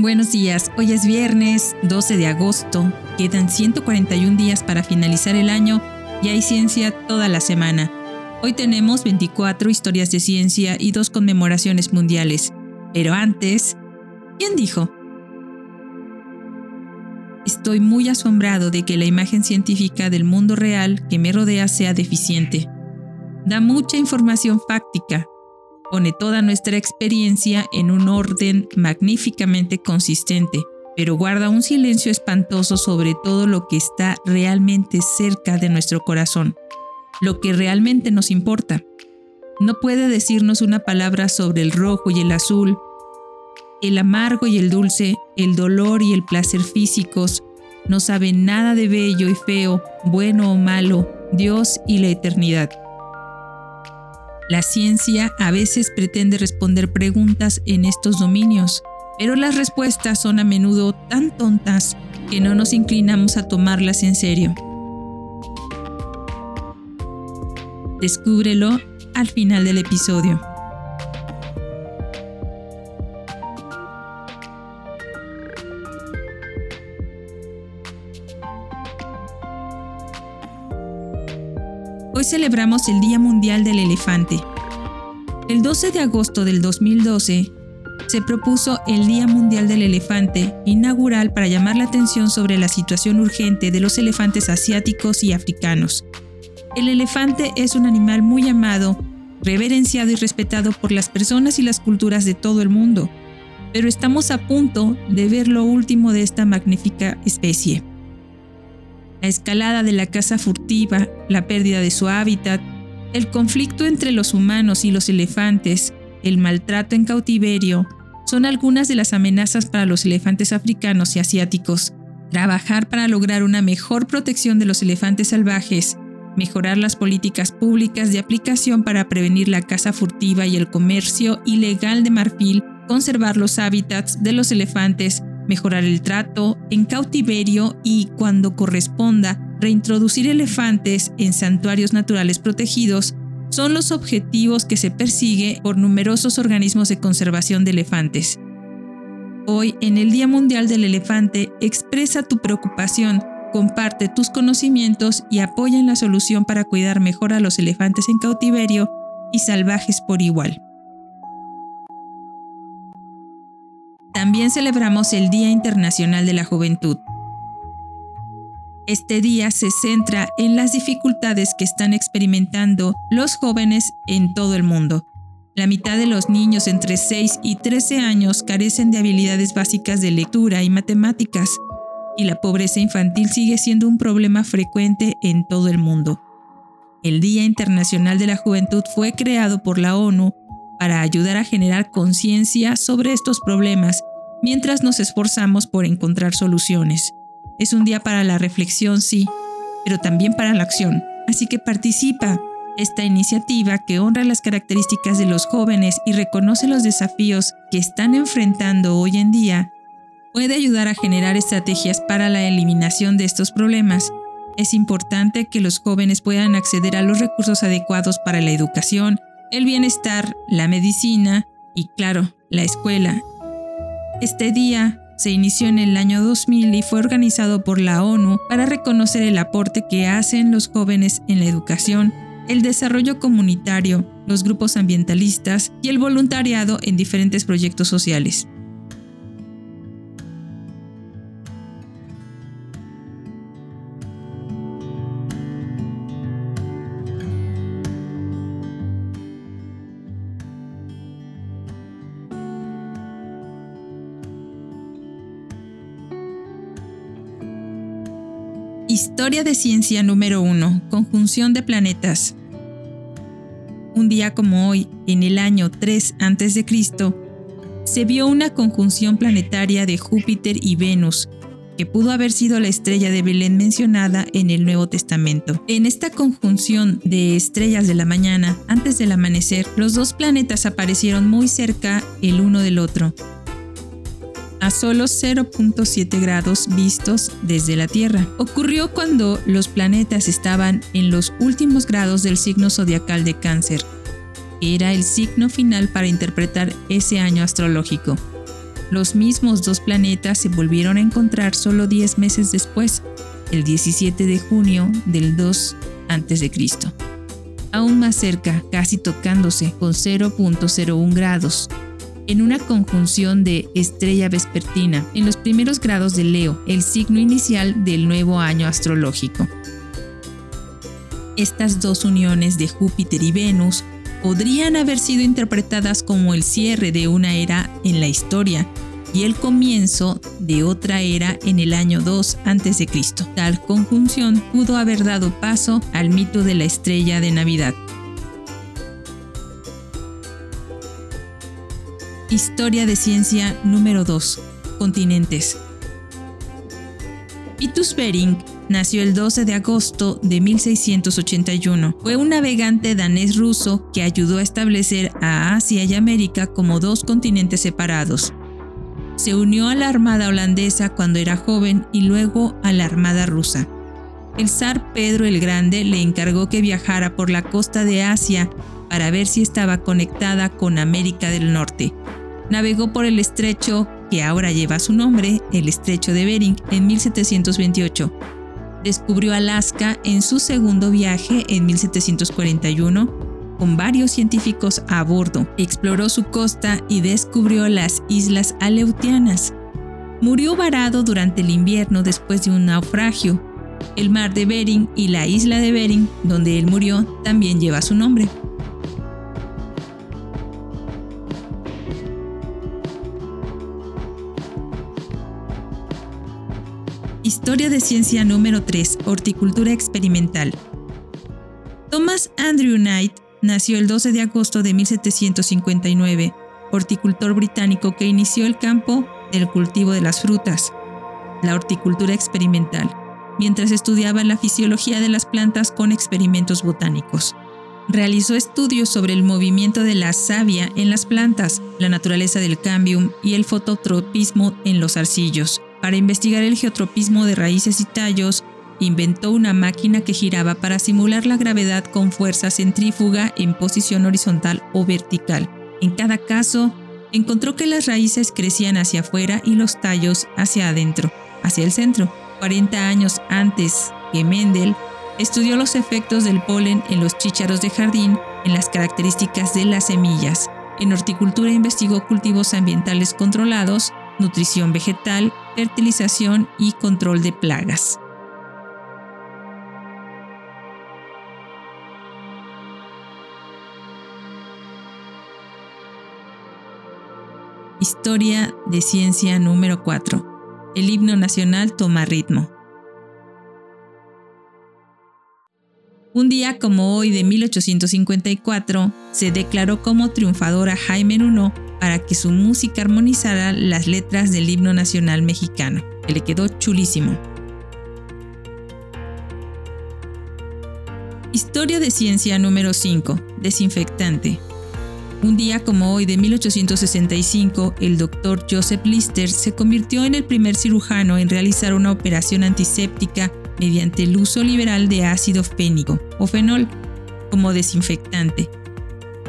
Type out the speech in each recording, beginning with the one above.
Buenos días, hoy es viernes 12 de agosto, quedan 141 días para finalizar el año y hay ciencia toda la semana. Hoy tenemos 24 historias de ciencia y dos conmemoraciones mundiales. Pero antes, ¿quién dijo? Estoy muy asombrado de que la imagen científica del mundo real que me rodea sea deficiente. Da mucha información fáctica, pone toda nuestra experiencia en un orden magníficamente consistente, pero guarda un silencio espantoso sobre todo lo que está realmente cerca de nuestro corazón, lo que realmente nos importa. No puede decirnos una palabra sobre el rojo y el azul, el amargo y el dulce, el dolor y el placer físicos, no sabe nada de bello y feo, bueno o malo, Dios y la eternidad. La ciencia a veces pretende responder preguntas en estos dominios, pero las respuestas son a menudo tan tontas que no nos inclinamos a tomarlas en serio. Descúbrelo al final del episodio. Celebramos el Día Mundial del Elefante. El 12 de agosto del 2012 se propuso el Día Mundial del Elefante inaugural para llamar la atención sobre la situación urgente de los elefantes asiáticos y africanos. El elefante es un animal muy amado, reverenciado y respetado por las personas y las culturas de todo el mundo, pero estamos a punto de ver lo último de esta magnífica especie la escalada de la caza furtiva, la pérdida de su hábitat, el conflicto entre los humanos y los elefantes, el maltrato en cautiverio, son algunas de las amenazas para los elefantes africanos y asiáticos. Trabajar para lograr una mejor protección de los elefantes salvajes, mejorar las políticas públicas de aplicación para prevenir la caza furtiva y el comercio ilegal de marfil, conservar los hábitats de los elefantes, mejorar el trato en cautiverio y, cuando corresponda, reintroducir elefantes en santuarios naturales protegidos son los objetivos que se persigue por numerosos organismos de conservación de elefantes. Hoy, en el Día Mundial del Elefante, expresa tu preocupación, comparte tus conocimientos y apoya en la solución para cuidar mejor a los elefantes en cautiverio y salvajes por igual. También celebramos el Día Internacional de la Juventud. Este día se centra en las dificultades que están experimentando los jóvenes en todo el mundo. La mitad de los niños entre 6 y 13 años carecen de habilidades básicas de lectura y matemáticas, y la pobreza infantil sigue siendo un problema frecuente en todo el mundo. El Día Internacional de la Juventud fue creado por la ONU para ayudar a generar conciencia sobre estos problemas mientras nos esforzamos por encontrar soluciones. Es un día para la reflexión, sí, pero también para la acción. Así que participa. Esta iniciativa que honra las características de los jóvenes y reconoce los desafíos que están enfrentando hoy en día, puede ayudar a generar estrategias para la eliminación de estos problemas. Es importante que los jóvenes puedan acceder a los recursos adecuados para la educación, el bienestar, la medicina y, claro, la escuela. Este día se inició en el año 2000 y fue organizado por la ONU para reconocer el aporte que hacen los jóvenes en la educación, el desarrollo comunitario, los grupos ambientalistas y el voluntariado en diferentes proyectos sociales. Historia de ciencia número 1. Conjunción de planetas. Un día como hoy, en el año 3 a.C., se vio una conjunción planetaria de Júpiter y Venus, que pudo haber sido la estrella de Belén mencionada en el Nuevo Testamento. En esta conjunción de estrellas de la mañana, antes del amanecer, los dos planetas aparecieron muy cerca el uno del otro, solo 0.7 grados vistos desde la Tierra. Ocurrió cuando los planetas estaban en los últimos grados del signo zodiacal de cáncer. Era el signo final para interpretar ese año astrológico. Los mismos dos planetas se volvieron a encontrar solo 10 meses después, el 17 de junio del 2 a.C. Aún más cerca, casi tocándose con 0.01 grados, en una conjunción de estrella vespertina en los primeros grados de Leo, el signo inicial del nuevo año astrológico. Estas dos uniones de Júpiter y Venus podrían haber sido interpretadas como el cierre de una era en la historia y el comienzo de otra era en el año 2 a.C. Tal conjunción pudo haber dado paso al mito de la estrella de Navidad. Historia de ciencia número 2. Continentes. Vitus Bering nació el 12 de agosto de 1681. Fue un navegante danés-ruso que ayudó a establecer a Asia y América como dos continentes separados. Se unió a la Armada holandesa cuando era joven y luego a la Armada rusa. El zar Pedro el Grande le encargó que viajara por la costa de Asia para ver si estaba conectada con América del Norte navegó por el estrecho que ahora lleva su nombre, el estrecho de Bering, en 1728. Descubrió Alaska en su segundo viaje en 1741 con varios científicos a bordo. Exploró su costa y descubrió las islas Aleutianas. Murió varado durante el invierno después de un naufragio. El mar de Bering y la isla de Bering, donde él murió, también lleva su nombre. Historia de ciencia número 3. Horticultura experimental. Thomas Andrew Knight nació el 12 de agosto de 1759, horticultor británico que inició el campo del cultivo de las frutas, la horticultura experimental, mientras estudiaba la fisiología de las plantas con experimentos botánicos. Realizó estudios sobre el movimiento de la savia en las plantas, la naturaleza del cambium y el fototropismo en los arcillos para investigar el geotropismo de raíces y tallos, inventó una máquina que giraba para simular la gravedad con fuerza centrífuga en posición horizontal o vertical. En cada caso, encontró que las raíces crecían hacia afuera y los tallos hacia adentro, hacia el centro. 40 años antes que Mendel, estudió los efectos del polen en los chícharos de jardín, en las características de las semillas. En horticultura investigó cultivos ambientales controlados, nutrición vegetal, fertilización y control de plagas. Historia de ciencia número 4. El himno nacional toma ritmo. Un día como hoy de 1854, se declaró como triunfadora Jaime Nuno para que su música armonizara las letras del himno nacional mexicano, que le quedó chulísimo. Historia de ciencia número 5. Desinfectante. Un día como hoy de 1865, el doctor Joseph Lister se convirtió en el primer cirujano en realizar una operación antiséptica mediante el uso liberal de ácido fénico o fenol como desinfectante.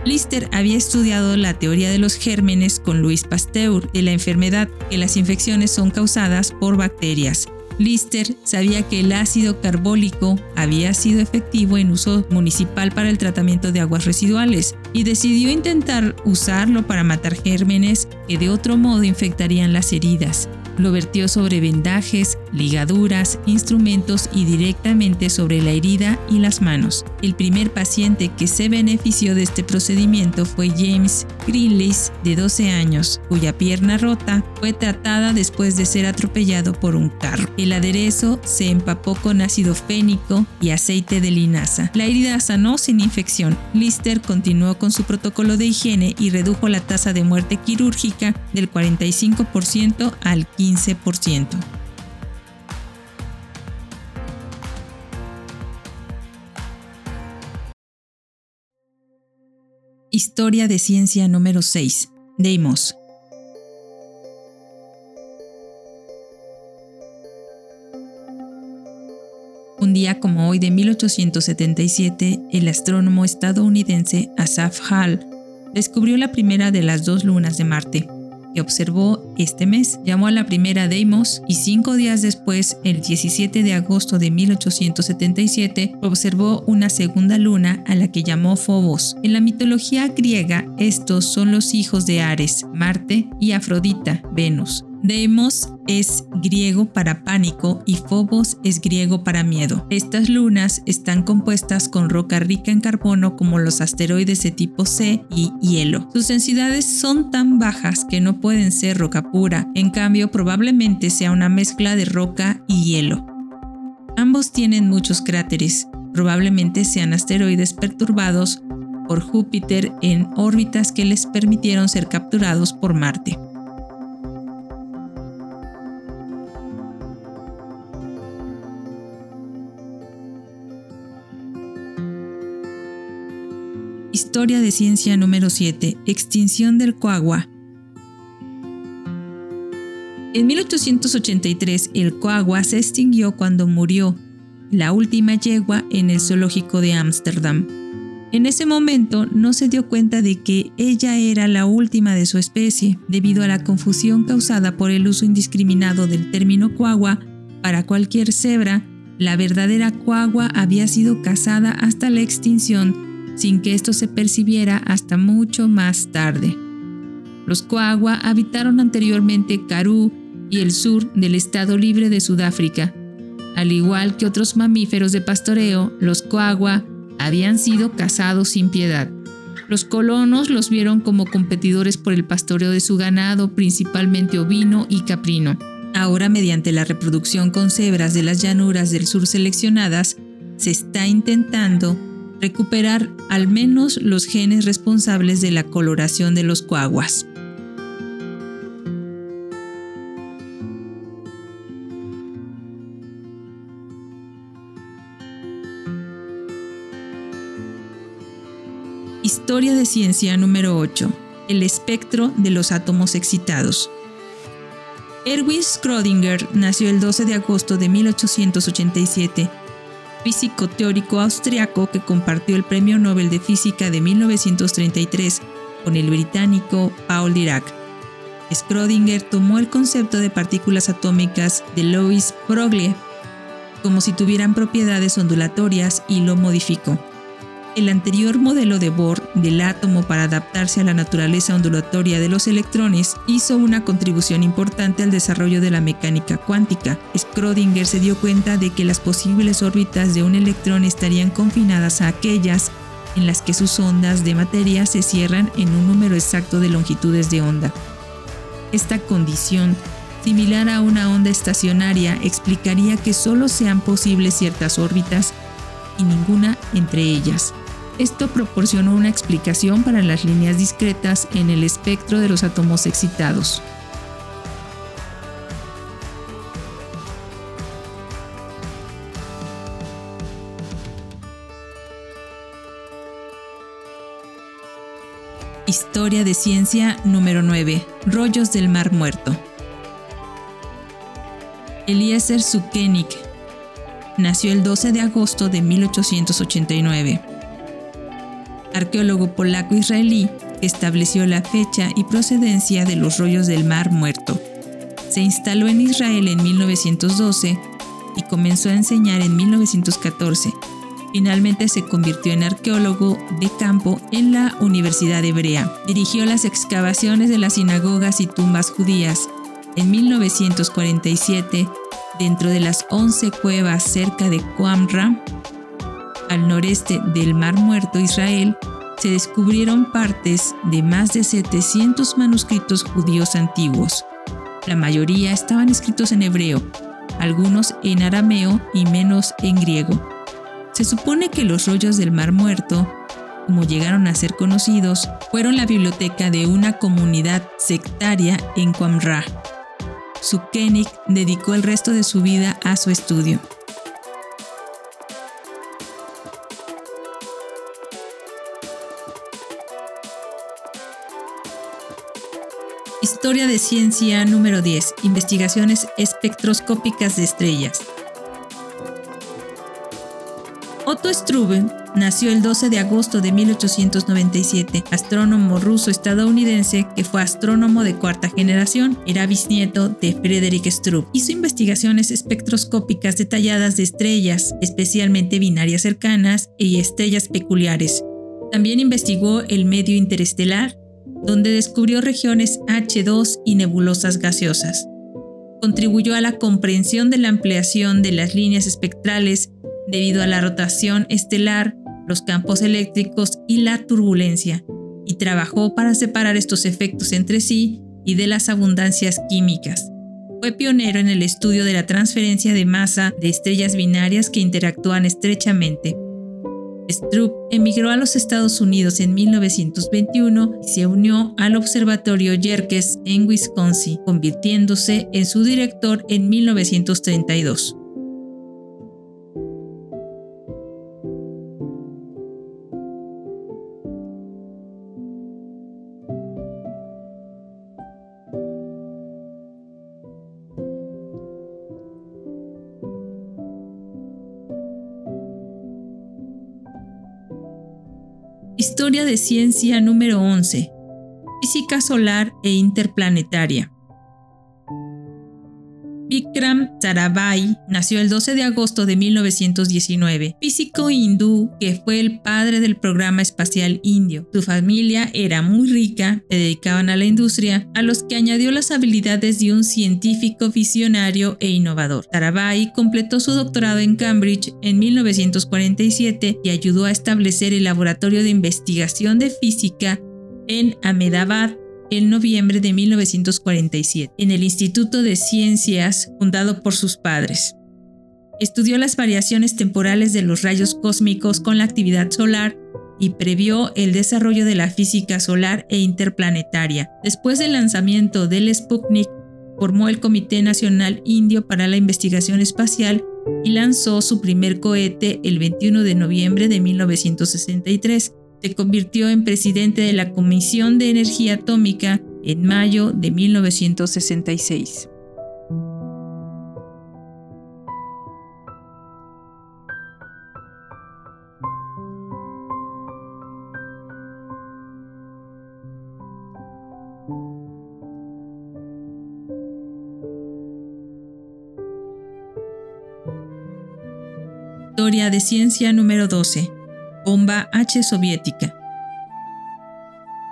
Lister había estudiado la teoría de los gérmenes con Louis Pasteur de la enfermedad que las infecciones son causadas por bacterias. Lister sabía que el ácido carbólico había sido efectivo en uso municipal para el tratamiento de aguas residuales y decidió intentar usarlo para matar gérmenes que de otro modo infectarían las heridas. Lo vertió sobre vendajes, ligaduras, instrumentos y directamente sobre la herida y las manos. El primer paciente que se benefició de este procedimiento fue James Greenlees, de 12 años, cuya pierna rota fue tratada después de ser atropellado por un carro. El aderezo se empapó con ácido fénico y aceite de linaza. La herida sanó sin infección. Lister continuó con su protocolo de higiene y redujo la tasa de muerte quirúrgica del 45% al 15%. 15%. Historia de ciencia número 6. Deimos. Un día como hoy de 1877, el astrónomo estadounidense Asaph Hall descubrió la primera de las dos lunas de Marte, que observó este mes. Llamó a la primera Deimos y cinco días después, el 17 de agosto de 1877, observó una segunda luna a la que llamó Phobos. En la mitología griega, estos son los hijos de Ares, Marte y Afrodita, Venus. Deimos es griego para pánico y Phobos es griego para miedo. Estas lunas están compuestas con roca rica en carbono como los asteroides de tipo C y hielo. Sus densidades son tan bajas que no pueden ser roca pura, en cambio probablemente sea una mezcla de roca y hielo. Ambos tienen muchos cráteres, probablemente sean asteroides perturbados por Júpiter en órbitas que les permitieron ser capturados por Marte. Historia de ciencia número 7. Extinción del coagua. En 1883 el coagua se extinguió cuando murió la última yegua en el zoológico de Ámsterdam. En ese momento no se dio cuenta de que ella era la última de su especie, debido a la confusión causada por el uso indiscriminado del término coagua para cualquier cebra. La verdadera coagua había sido cazada hasta la extinción sin que esto se percibiera hasta mucho más tarde. Los Coagua habitaron anteriormente Karoo y el sur del Estado Libre de Sudáfrica. Al igual que otros mamíferos de pastoreo, los Coagua habían sido cazados sin piedad. Los colonos los vieron como competidores por el pastoreo de su ganado, principalmente ovino y caprino. Ahora, mediante la reproducción con cebras de las llanuras del sur seleccionadas, se está intentando recuperar al menos los genes responsables de la coloración de los coaguas. Historia de ciencia número 8. El espectro de los átomos excitados. Erwin Schrödinger nació el 12 de agosto de 1887 físico teórico austriaco que compartió el Premio Nobel de Física de 1933 con el británico Paul Dirac. Schrödinger tomó el concepto de partículas atómicas de Louis Broglie como si tuvieran propiedades ondulatorias y lo modificó. El anterior modelo de Bohr del átomo para adaptarse a la naturaleza ondulatoria de los electrones hizo una contribución importante al desarrollo de la mecánica cuántica. Schrödinger se dio cuenta de que las posibles órbitas de un electrón estarían confinadas a aquellas en las que sus ondas de materia se cierran en un número exacto de longitudes de onda. Esta condición, similar a una onda estacionaria, explicaría que solo sean posibles ciertas órbitas y ninguna entre ellas. Esto proporcionó una explicación para las líneas discretas en el espectro de los átomos excitados. Historia de ciencia número 9. Rollos del Mar Muerto. Eliezer Sukenik nació el 12 de agosto de 1889 arqueólogo polaco-israelí, estableció la fecha y procedencia de los rollos del Mar Muerto. Se instaló en Israel en 1912 y comenzó a enseñar en 1914. Finalmente se convirtió en arqueólogo de campo en la Universidad Hebrea. Dirigió las excavaciones de las sinagogas y tumbas judías. En 1947, dentro de las 11 cuevas cerca de Qumran, al noreste del Mar Muerto, Israel, se descubrieron partes de más de 700 manuscritos judíos antiguos. La mayoría estaban escritos en hebreo, algunos en arameo y menos en griego. Se supone que los rollos del Mar Muerto, como llegaron a ser conocidos, fueron la biblioteca de una comunidad sectaria en Qumran. Sukenik dedicó el resto de su vida a su estudio. Historia de ciencia número 10. Investigaciones espectroscópicas de estrellas. Otto Struve nació el 12 de agosto de 1897, astrónomo ruso-estadounidense que fue astrónomo de cuarta generación. Era bisnieto de Frederick Struve. Hizo investigaciones espectroscópicas detalladas de estrellas, especialmente binarias cercanas y estrellas peculiares. También investigó el medio interestelar, donde descubrió regiones H2 y nebulosas gaseosas. Contribuyó a la comprensión de la ampliación de las líneas espectrales debido a la rotación estelar, los campos eléctricos y la turbulencia, y trabajó para separar estos efectos entre sí y de las abundancias químicas. Fue pionero en el estudio de la transferencia de masa de estrellas binarias que interactúan estrechamente. Stroop emigró a los Estados Unidos en 1921 y se unió al Observatorio Yerkes en Wisconsin, convirtiéndose en su director en 1932. Historia de Ciencia número 11. Física solar e interplanetaria. Vikram Sarabhai nació el 12 de agosto de 1919, físico hindú que fue el padre del programa espacial indio. Su familia era muy rica, se dedicaban a la industria, a los que añadió las habilidades de un científico visionario e innovador. Sarabhai completó su doctorado en Cambridge en 1947 y ayudó a establecer el laboratorio de investigación de física en Ahmedabad, en noviembre de 1947 en el Instituto de Ciencias fundado por sus padres. Estudió las variaciones temporales de los rayos cósmicos con la actividad solar y previó el desarrollo de la física solar e interplanetaria. Después del lanzamiento del Sputnik, formó el Comité Nacional Indio para la Investigación Espacial y lanzó su primer cohete el 21 de noviembre de 1963 se convirtió en presidente de la Comisión de Energía Atómica en mayo de 1966. Historia de ciencia número 12 bomba H soviética.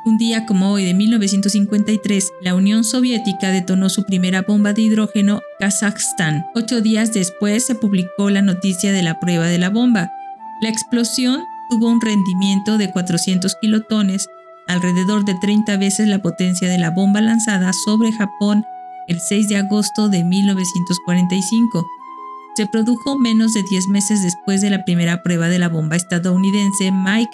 Un día como hoy de 1953, la Unión Soviética detonó su primera bomba de hidrógeno Kazajstán. Ocho días después se publicó la noticia de la prueba de la bomba. La explosión tuvo un rendimiento de 400 kilotones, alrededor de 30 veces la potencia de la bomba lanzada sobre Japón el 6 de agosto de 1945 se produjo menos de 10 meses después de la primera prueba de la bomba estadounidense Mike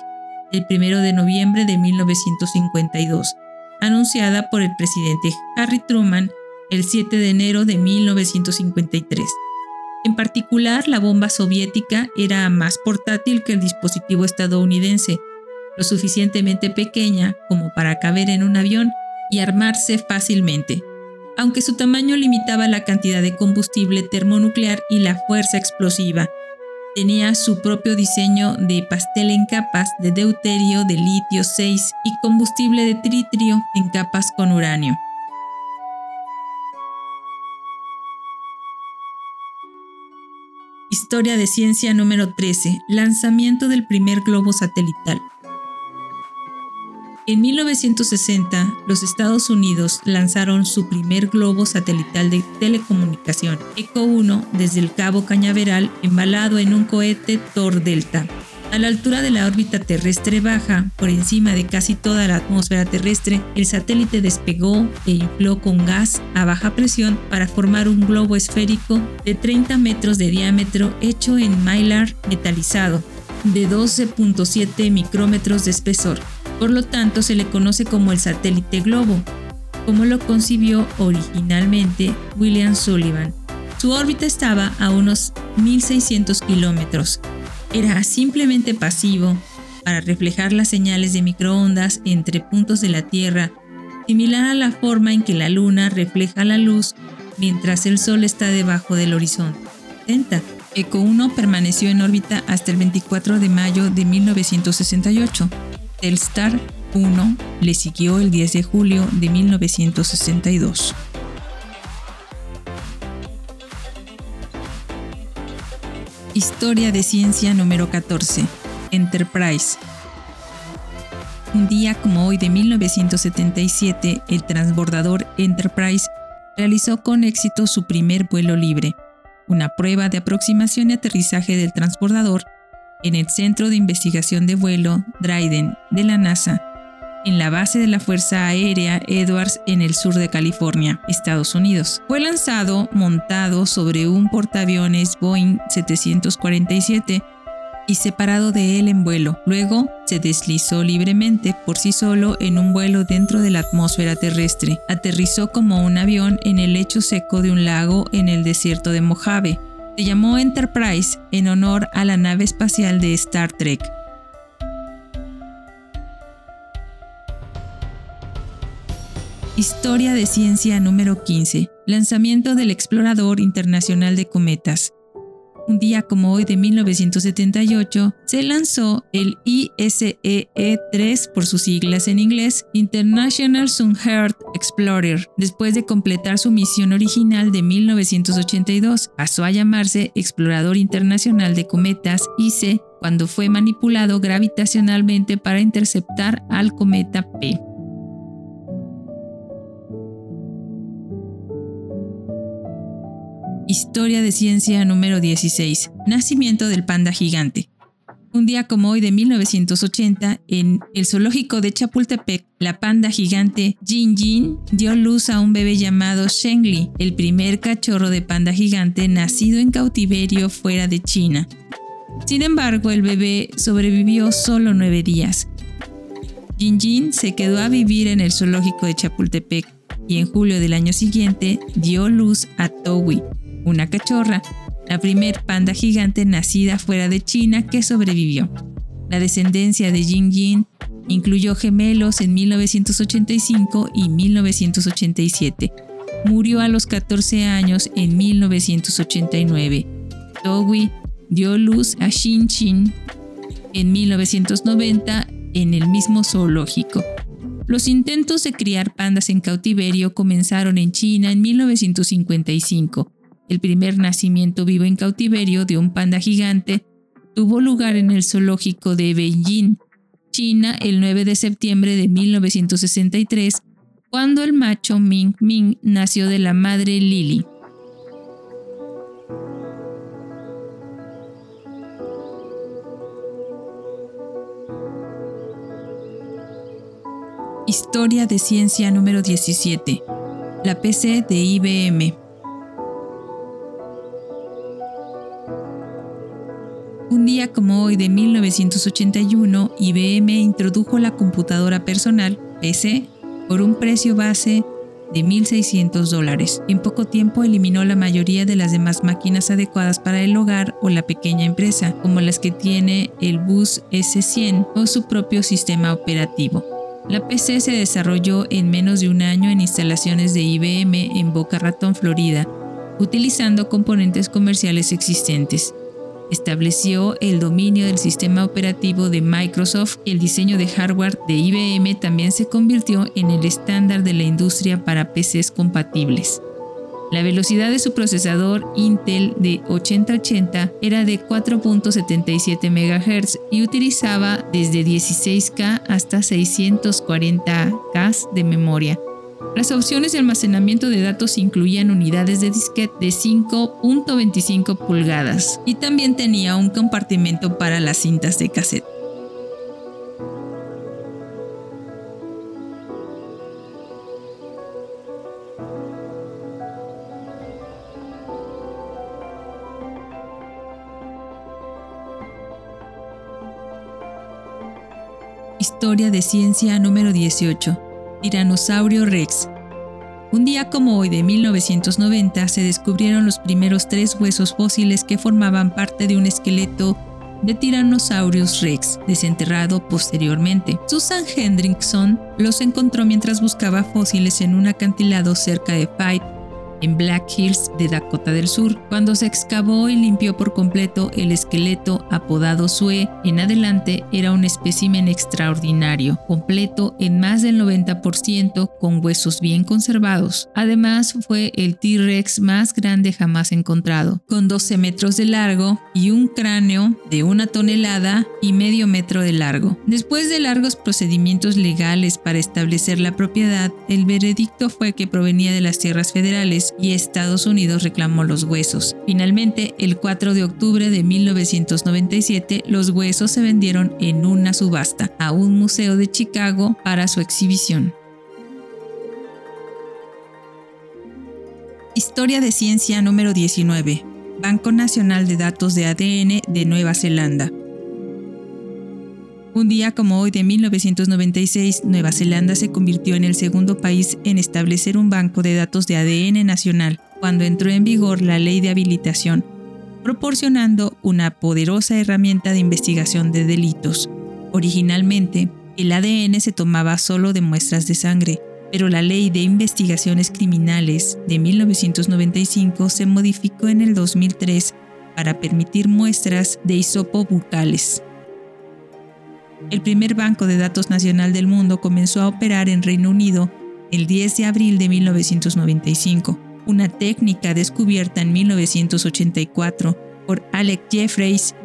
el 1 de noviembre de 1952, anunciada por el presidente Harry Truman el 7 de enero de 1953. En particular, la bomba soviética era más portátil que el dispositivo estadounidense, lo suficientemente pequeña como para caber en un avión y armarse fácilmente aunque su tamaño limitaba la cantidad de combustible termonuclear y la fuerza explosiva. Tenía su propio diseño de pastel en capas de deuterio de litio 6 y combustible de tritrio en capas con uranio. Historia de ciencia número 13. Lanzamiento del primer globo satelital. En 1960, los Estados Unidos lanzaron su primer globo satelital de telecomunicación, ECO 1, desde el Cabo Cañaveral, embalado en un cohete Thor Delta. A la altura de la órbita terrestre baja, por encima de casi toda la atmósfera terrestre, el satélite despegó e infló con gas a baja presión para formar un globo esférico de 30 metros de diámetro hecho en mylar metalizado, de 12.7 micrómetros de espesor. Por lo tanto, se le conoce como el satélite globo, como lo concibió originalmente William Sullivan. Su órbita estaba a unos 1.600 kilómetros. Era simplemente pasivo para reflejar las señales de microondas entre puntos de la Tierra, similar a la forma en que la Luna refleja la luz mientras el Sol está debajo del horizonte. Eco 1 permaneció en órbita hasta el 24 de mayo de 1968. Telstar 1 le siguió el 10 de julio de 1962. Historia de ciencia número 14. Enterprise. Un día como hoy de 1977, el transbordador Enterprise realizó con éxito su primer vuelo libre, una prueba de aproximación y aterrizaje del transbordador en el Centro de Investigación de Vuelo Dryden de la NASA, en la base de la Fuerza Aérea Edwards en el sur de California, Estados Unidos. Fue lanzado montado sobre un portaaviones Boeing 747 y separado de él en vuelo. Luego se deslizó libremente por sí solo en un vuelo dentro de la atmósfera terrestre. Aterrizó como un avión en el lecho seco de un lago en el desierto de Mojave. Se llamó Enterprise en honor a la nave espacial de Star Trek. Historia de ciencia número 15. Lanzamiento del Explorador Internacional de Cometas. Un día como hoy de 1978, se lanzó el ISEE-3 por sus siglas en inglés, International Sun Earth Explorer. Después de completar su misión original de 1982, pasó a llamarse Explorador Internacional de Cometas ICE cuando fue manipulado gravitacionalmente para interceptar al cometa P. Historia de ciencia número 16. Nacimiento del panda gigante. Un día como hoy de 1980, en el zoológico de Chapultepec, la panda gigante Jin Jin dio luz a un bebé llamado Shengli, el primer cachorro de panda gigante nacido en cautiverio fuera de China. Sin embargo, el bebé sobrevivió solo nueve días. Jin Jin se quedó a vivir en el zoológico de Chapultepec y en julio del año siguiente dio luz a Towi, una cachorra, la primer panda gigante nacida fuera de China que sobrevivió. La descendencia de Jin Jin incluyó gemelos en 1985 y 1987. Murió a los 14 años en 1989. Towi dio luz a Xin Xin en 1990 en el mismo zoológico. Los intentos de criar pandas en cautiverio comenzaron en China en 1955 el primer nacimiento vivo en cautiverio de un panda gigante tuvo lugar en el zoológico de Beijing, China, el 9 de septiembre de 1963, cuando el macho Ming Ming nació de la madre Lily. Historia de ciencia número 17. La PC de IBM. 1981, IBM introdujo la computadora personal, PC, por un precio base de 1.600 dólares. En poco tiempo eliminó la mayoría de las demás máquinas adecuadas para el hogar o la pequeña empresa, como las que tiene el bus S100 o su propio sistema operativo. La PC se desarrolló en menos de un año en instalaciones de IBM en Boca Ratón, Florida, utilizando componentes comerciales existentes. Estableció el dominio del sistema operativo de Microsoft el diseño de hardware de IBM también se convirtió en el estándar de la industria para PCs compatibles. La velocidad de su procesador Intel de 8080 era de 4.77 MHz y utilizaba desde 16K hasta 640K de memoria, las opciones de almacenamiento de datos incluían unidades de disquete de 5.25 pulgadas y también tenía un compartimento para las cintas de cassette. Historia de ciencia número 18 Tiranosaurio Rex. Un día como hoy de 1990 se descubrieron los primeros tres huesos fósiles que formaban parte de un esqueleto de Tyrannosaurus Rex, desenterrado posteriormente. Susan Hendrickson los encontró mientras buscaba fósiles en un acantilado cerca de Fight, en Black Hills de Dakota del Sur. Cuando se excavó y limpió por completo el esqueleto apodado Sue, en adelante era un espécimen extraordinario, completo en más del 90% con huesos bien conservados. Además, fue el T-Rex más grande jamás encontrado, con 12 metros de largo y un cráneo de una tonelada y medio metro de largo. Después de largos procedimientos legales para establecer la propiedad, el veredicto fue que provenía de las tierras federales y Estados Unidos reclamó los huesos. Finalmente, el 4 de octubre de 1997, los huesos se vendieron en una subasta a un museo de Chicago para su exhibición. Historia de Ciencia número 19. Banco Nacional de Datos de ADN de Nueva Zelanda. Un día como hoy de 1996, Nueva Zelanda se convirtió en el segundo país en establecer un banco de datos de ADN nacional cuando entró en vigor la ley de habilitación, proporcionando una poderosa herramienta de investigación de delitos. Originalmente, el ADN se tomaba solo de muestras de sangre, pero la ley de investigaciones criminales de 1995 se modificó en el 2003 para permitir muestras de hisopo bucales. El primer banco de datos nacional del mundo comenzó a operar en Reino Unido el 10 de abril de 1995, una técnica descubierta en 1984 por Alec Jeffreys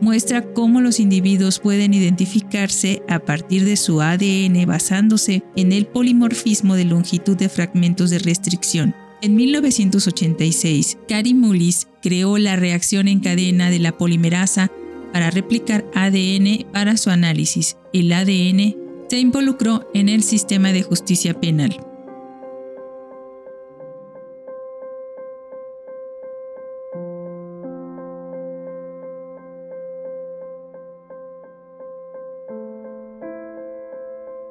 muestra cómo los individuos pueden identificarse a partir de su ADN basándose en el polimorfismo de longitud de fragmentos de restricción. En 1986, Cary Mullis creó la reacción en cadena de la polimerasa para replicar ADN para su análisis. El ADN se involucró en el sistema de justicia penal.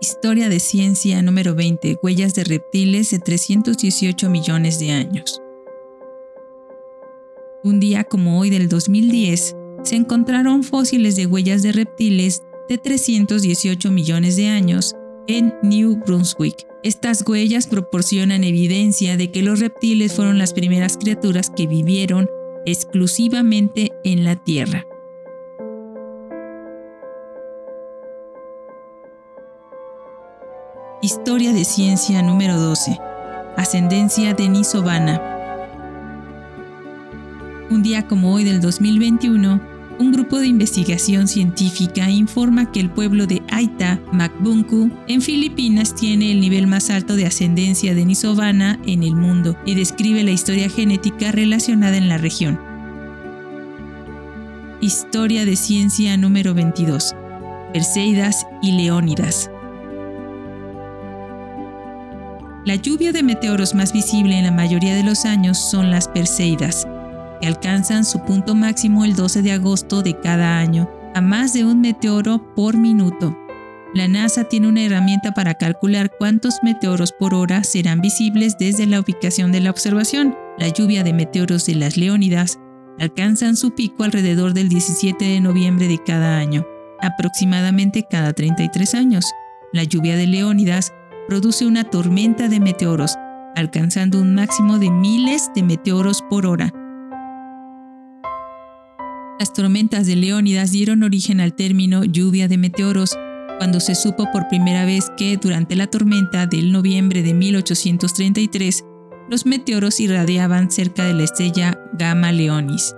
Historia de ciencia número 20. Huellas de reptiles de 318 millones de años. Un día como hoy del 2010, se encontraron fósiles de huellas de reptiles de 318 millones de años en New Brunswick. Estas huellas proporcionan evidencia de que los reptiles fueron las primeras criaturas que vivieron exclusivamente en la Tierra. Historia de ciencia número 12. Ascendencia de Nisovana. Un día como hoy del 2021, un grupo de investigación científica informa que el pueblo de Aita, Macbunku, en Filipinas tiene el nivel más alto de ascendencia de Nisovana en el mundo y describe la historia genética relacionada en la región. Historia de ciencia número 22. Perseidas y Leónidas. La lluvia de meteoros más visible en la mayoría de los años son las Perseidas, que alcanzan su punto máximo el 12 de agosto de cada año, a más de un meteoro por minuto. La NASA tiene una herramienta para calcular cuántos meteoros por hora serán visibles desde la ubicación de la observación. La lluvia de meteoros de las Leónidas alcanzan su pico alrededor del 17 de noviembre de cada año, aproximadamente cada 33 años. La lluvia de Leónidas produce una tormenta de meteoros, alcanzando un máximo de miles de meteoros por hora, las tormentas de Leónidas dieron origen al término lluvia de meteoros, cuando se supo por primera vez que durante la tormenta del noviembre de 1833, los meteoros irradiaban cerca de la estrella Gamma Leonis.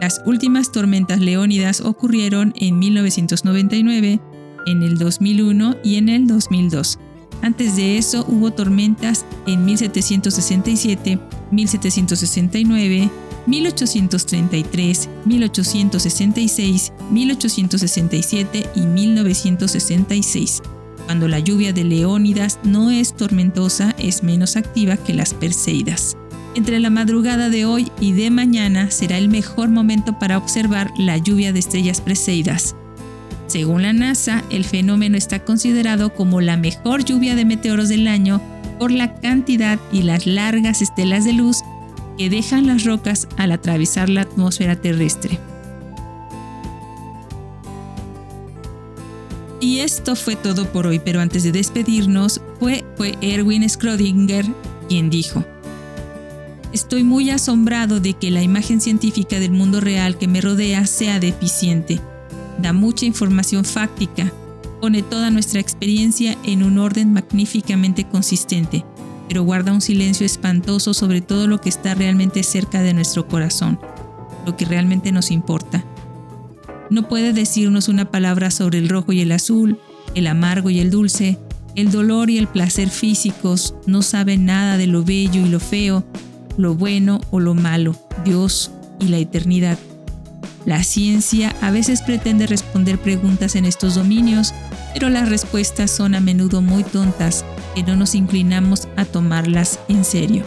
Las últimas tormentas leónidas ocurrieron en 1999, en el 2001 y en el 2002. Antes de eso hubo tormentas en 1767, 1769, 1833, 1866, 1867 y 1966. Cuando la lluvia de Leónidas no es tormentosa, es menos activa que las Perseidas. Entre la madrugada de hoy y de mañana será el mejor momento para observar la lluvia de estrellas Perseidas. Según la NASA, el fenómeno está considerado como la mejor lluvia de meteoros del año por la cantidad y las largas estelas de luz que dejan las rocas al atravesar la atmósfera terrestre. Y esto fue todo por hoy, pero antes de despedirnos, fue, fue Erwin Schrödinger quien dijo, Estoy muy asombrado de que la imagen científica del mundo real que me rodea sea deficiente. Da mucha información fáctica, pone toda nuestra experiencia en un orden magníficamente consistente, pero guarda un silencio espantoso sobre todo lo que está realmente cerca de nuestro corazón, lo que realmente nos importa. No puede decirnos una palabra sobre el rojo y el azul, el amargo y el dulce, el dolor y el placer físicos, no sabe nada de lo bello y lo feo, lo bueno o lo malo, Dios y la eternidad. La ciencia a veces pretende responder preguntas en estos dominios, pero las respuestas son a menudo muy tontas que no nos inclinamos a tomarlas en serio.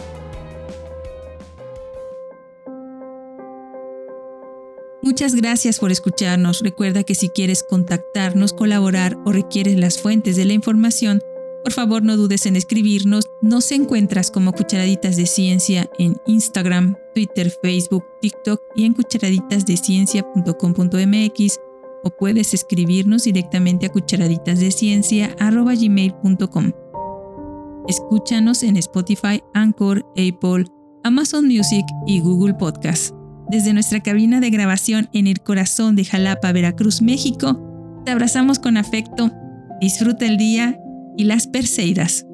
Muchas gracias por escucharnos. Recuerda que si quieres contactarnos, colaborar o requieres las fuentes de la información, por favor, no dudes en escribirnos. Nos encuentras como Cucharaditas de Ciencia en Instagram, Twitter, Facebook, TikTok y en cucharaditasdeciencia.com.mx o puedes escribirnos directamente a cucharaditasdeciencia.gmail.com. Escúchanos en Spotify, Anchor, Apple, Amazon Music y Google Podcast. Desde nuestra cabina de grabación en el corazón de Jalapa, Veracruz, México, te abrazamos con afecto. Disfruta el día y las Perseidas.